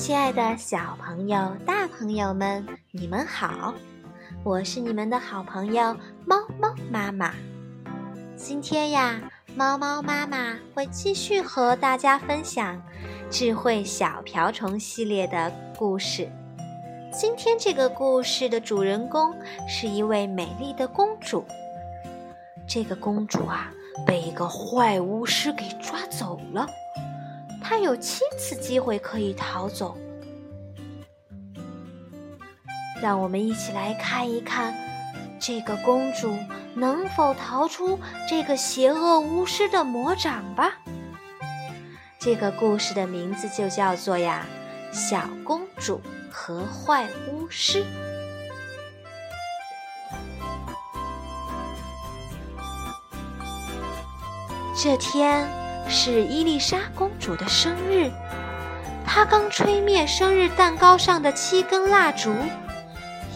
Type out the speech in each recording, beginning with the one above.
亲爱的小朋友、大朋友们，你们好！我是你们的好朋友猫猫妈妈。今天呀，猫猫妈妈会继续和大家分享《智慧小瓢虫》系列的故事。今天这个故事的主人公是一位美丽的公主。这个公主啊，被一个坏巫师给抓走了。她有七次机会可以逃走，让我们一起来看一看，这个公主能否逃出这个邪恶巫师的魔掌吧。这个故事的名字就叫做呀，《小公主和坏巫师》。这天。是伊丽莎公主的生日，她刚吹灭生日蛋糕上的七根蜡烛，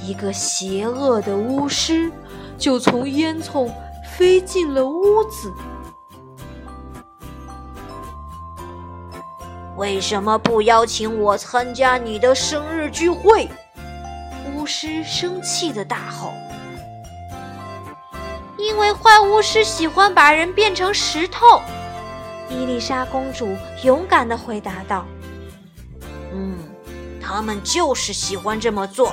一个邪恶的巫师就从烟囱飞进了屋子。为什么不邀请我参加你的生日聚会？巫师生气的大吼：“因为坏巫师喜欢把人变成石头。”伊丽莎公主勇敢地回答道：“嗯，他们就是喜欢这么做。”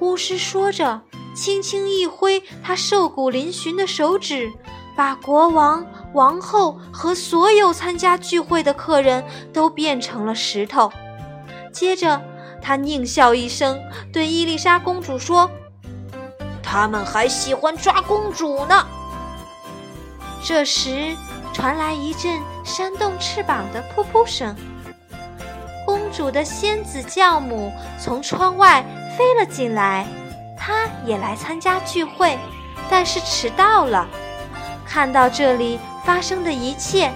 巫师说着，轻轻一挥他瘦骨嶙峋的手指，把国王、王后和所有参加聚会的客人都变成了石头。接着，他狞笑一声，对伊丽莎公主说：“他们还喜欢抓公主呢。”这时。传来一阵扇动翅膀的噗噗声，公主的仙子教母从窗外飞了进来，她也来参加聚会，但是迟到了。看到这里发生的一切，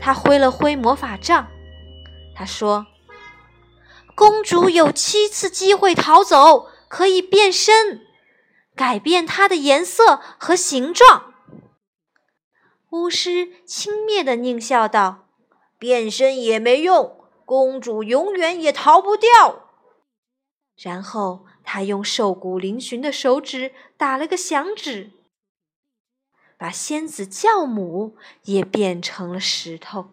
她挥了挥魔法杖，她说：“公主有七次机会逃走，可以变身，改变她的颜色和形状。”巫师轻蔑地狞笑道：“变身也没用，公主永远也逃不掉。”然后他用瘦骨嶙峋的手指打了个响指，把仙子教母也变成了石头。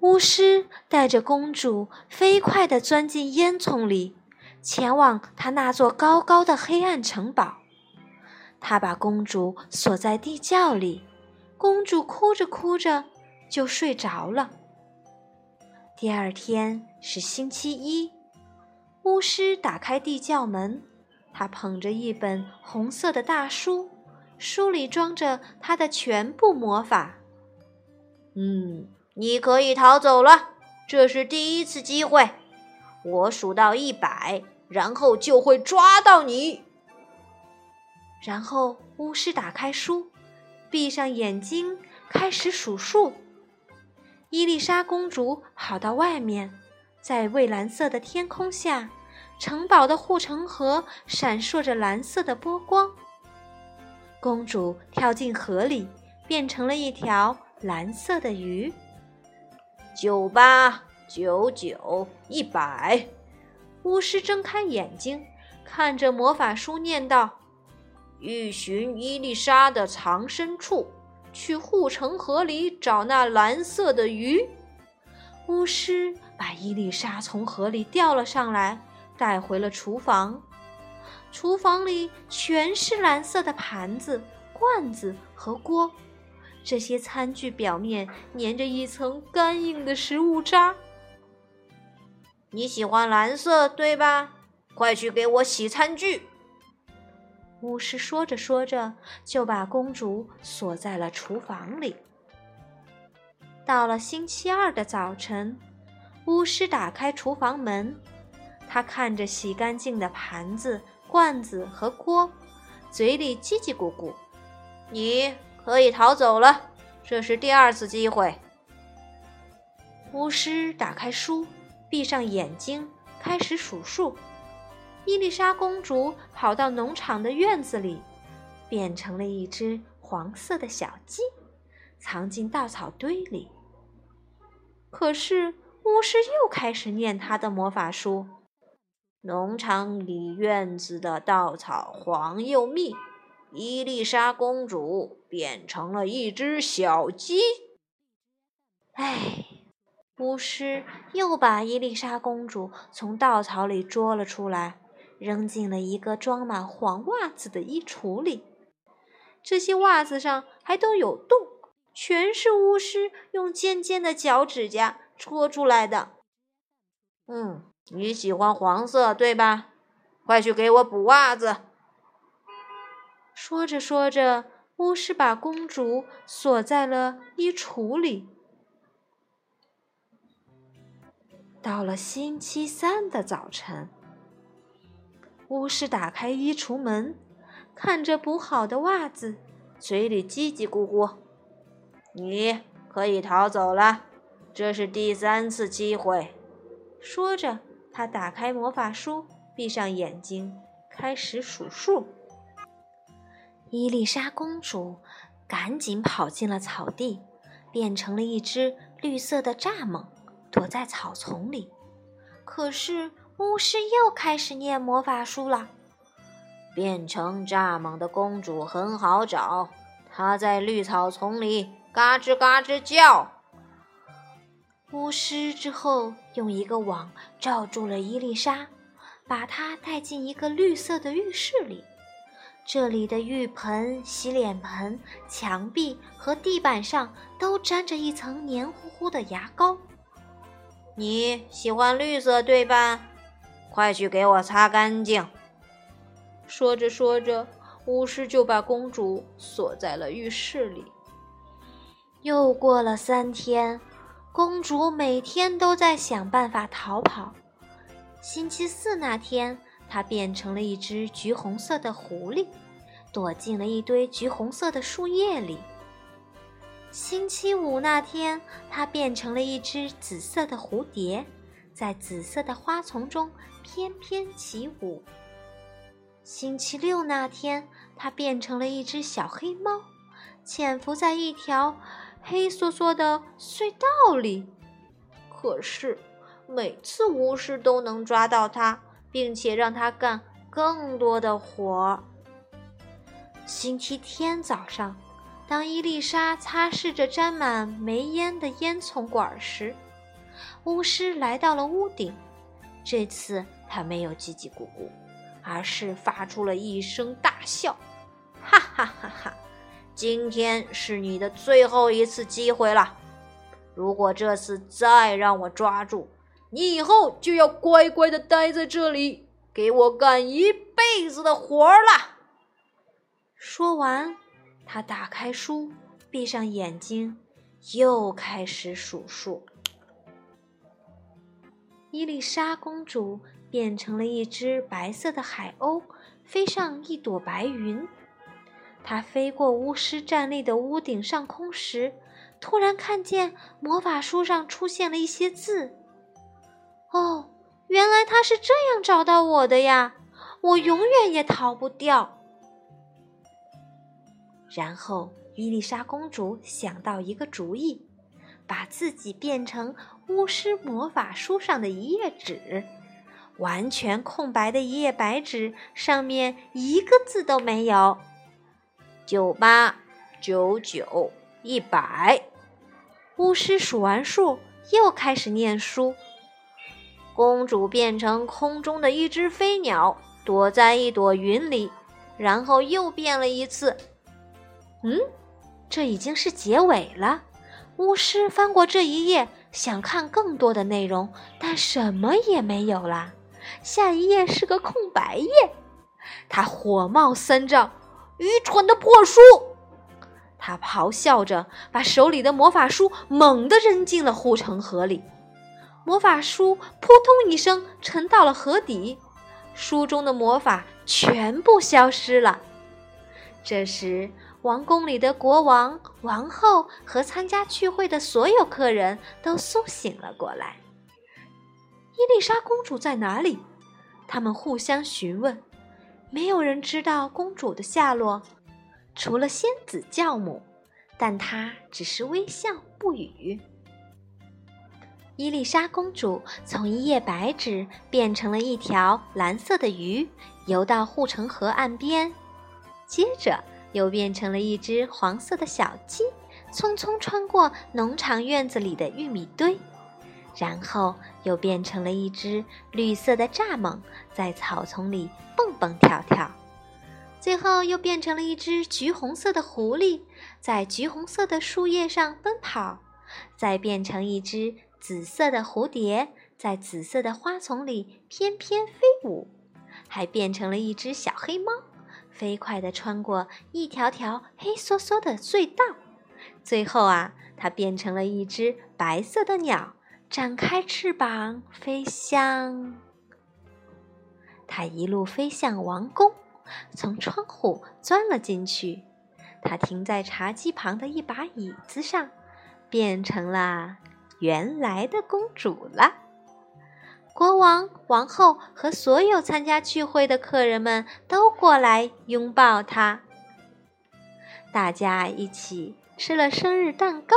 巫师带着公主飞快地钻进烟囱里，前往他那座高高的黑暗城堡。他把公主锁在地窖里，公主哭着哭着就睡着了。第二天是星期一，巫师打开地窖门，他捧着一本红色的大书，书里装着他的全部魔法。嗯，你可以逃走了，这是第一次机会。我数到一百，然后就会抓到你。然后，巫师打开书，闭上眼睛，开始数数。伊丽莎公主跑到外面，在蔚蓝色的天空下，城堡的护城河闪烁着蓝色的波光。公主跳进河里，变成了一条蓝色的鱼。九八九九一百，巫师睁开眼睛，看着魔法书念道。欲寻伊丽莎的藏身处，去护城河里找那蓝色的鱼。巫师把伊丽莎从河里钓了上来，带回了厨房。厨房里全是蓝色的盘子、罐子和锅，这些餐具表面粘着一层干硬的食物渣。你喜欢蓝色，对吧？快去给我洗餐具。巫师说着说着，就把公主锁在了厨房里。到了星期二的早晨，巫师打开厨房门，他看着洗干净的盘子、罐子和锅，嘴里叽叽咕咕：“你可以逃走了，这是第二次机会。”巫师打开书，闭上眼睛，开始数数。伊丽莎公主跑到农场的院子里，变成了一只黄色的小鸡，藏进稻草堆里。可是巫师又开始念他的魔法书：“农场里院子的稻草黄又密，伊丽莎公主变成了一只小鸡。”哎，巫师又把伊丽莎公主从稻草里捉了出来，扔进了一个装满黄袜子的衣橱里。这些袜子上还都有洞，全是巫师用尖尖的脚趾甲戳出来的。嗯，你喜欢黄色对吧？快去给我补袜子。说着说着，巫师把公主锁在了衣橱里。到了星期三的早晨，巫师打开衣橱门。看着补好的袜子，嘴里叽叽咕咕：“你可以逃走了，这是第三次机会。”说着，他打开魔法书，闭上眼睛，开始数数。伊丽莎公主赶紧跑进了草地，变成了一只绿色的蚱蜢，躲在草丛里。可是巫师又开始念魔法书了。变成蚱蜢的公主很好找，她在绿草丛里嘎吱嘎吱叫。巫师之后用一个网罩住了伊丽莎，把她带进一个绿色的浴室里。这里的浴盆、洗脸盆、墙壁和地板上都沾着一层黏糊糊的牙膏。你喜欢绿色对吧？快去给我擦干净。说着说着，巫师就把公主锁在了浴室里。又过了三天，公主每天都在想办法逃跑。星期四那天，她变成了一只橘红色的狐狸，躲进了一堆橘红色的树叶里。星期五那天，她变成了一只紫色的蝴蝶，在紫色的花丛中翩翩起舞。星期六那天，它变成了一只小黑猫，潜伏在一条黑索索的隧道里。可是，每次巫师都能抓到它，并且让它干更多的活儿。星期天早上，当伊丽莎擦拭着沾满煤烟的烟囱管时，巫师来到了屋顶。这次，他没有叽叽咕咕。而是发出了一声大笑，哈哈哈哈！今天是你的最后一次机会了。如果这次再让我抓住你，以后就要乖乖的待在这里，给我干一辈子的活儿了。说完，他打开书，闭上眼睛，又开始数数。伊丽莎公主。变成了一只白色的海鸥，飞上一朵白云。她飞过巫师站立的屋顶上空时，突然看见魔法书上出现了一些字。哦，原来他是这样找到我的呀！我永远也逃不掉。然后，伊丽莎公主想到一个主意，把自己变成巫师魔法书上的一页纸。完全空白的一页白纸，上面一个字都没有。九八九九一百，巫师数完数，又开始念书。公主变成空中的一只飞鸟，躲在一朵云里，然后又变了一次。嗯，这已经是结尾了。巫师翻过这一页，想看更多的内容，但什么也没有了。下一页是个空白页，他火冒三丈，愚蠢的破书！他咆哮着，把手里的魔法书猛地扔进了护城河里。魔法书扑通一声沉到了河底，书中的魔法全部消失了。这时，王宫里的国王、王后和参加聚会的所有客人都苏醒了过来。伊丽莎公主在哪里？他们互相询问，没有人知道公主的下落，除了仙子教母，但她只是微笑不语。伊丽莎公主从一页白纸变成了一条蓝色的鱼，游到护城河岸边，接着又变成了一只黄色的小鸡，匆匆穿过农场院子里的玉米堆，然后又变成了一只绿色的蚱蜢，在草丛里蹦蹦跳跳。最后又变成了一只橘红色的狐狸，在橘红色的树叶上奔跑；再变成一只紫色的蝴蝶，在紫色的花丛里翩翩飞舞；还变成了一只小黑猫，飞快地穿过一条条黑缩缩的隧道。最后啊，它变成了一只白色的鸟，展开翅膀飞向。它一路飞向王宫。从窗户钻了进去，他停在茶几旁的一把椅子上，变成了原来的公主了。国王、王后和所有参加聚会的客人们都过来拥抱他，大家一起吃了生日蛋糕，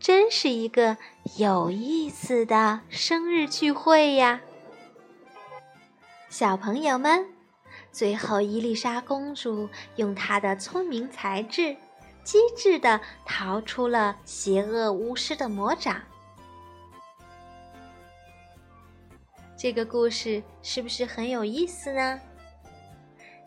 真是一个有意思的生日聚会呀，小朋友们。最后，伊丽莎公主用她的聪明才智，机智地逃出了邪恶巫师的魔掌。这个故事是不是很有意思呢？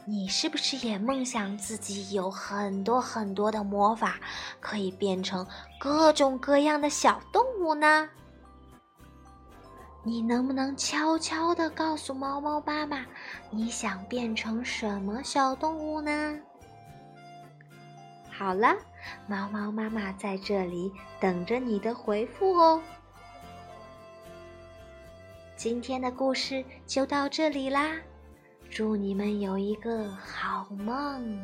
你是不是也梦想自己有很多很多的魔法，可以变成各种各样的小动物呢？你能不能悄悄地告诉猫猫妈妈，你想变成什么小动物呢？好了，猫猫妈妈在这里等着你的回复哦。今天的故事就到这里啦，祝你们有一个好梦。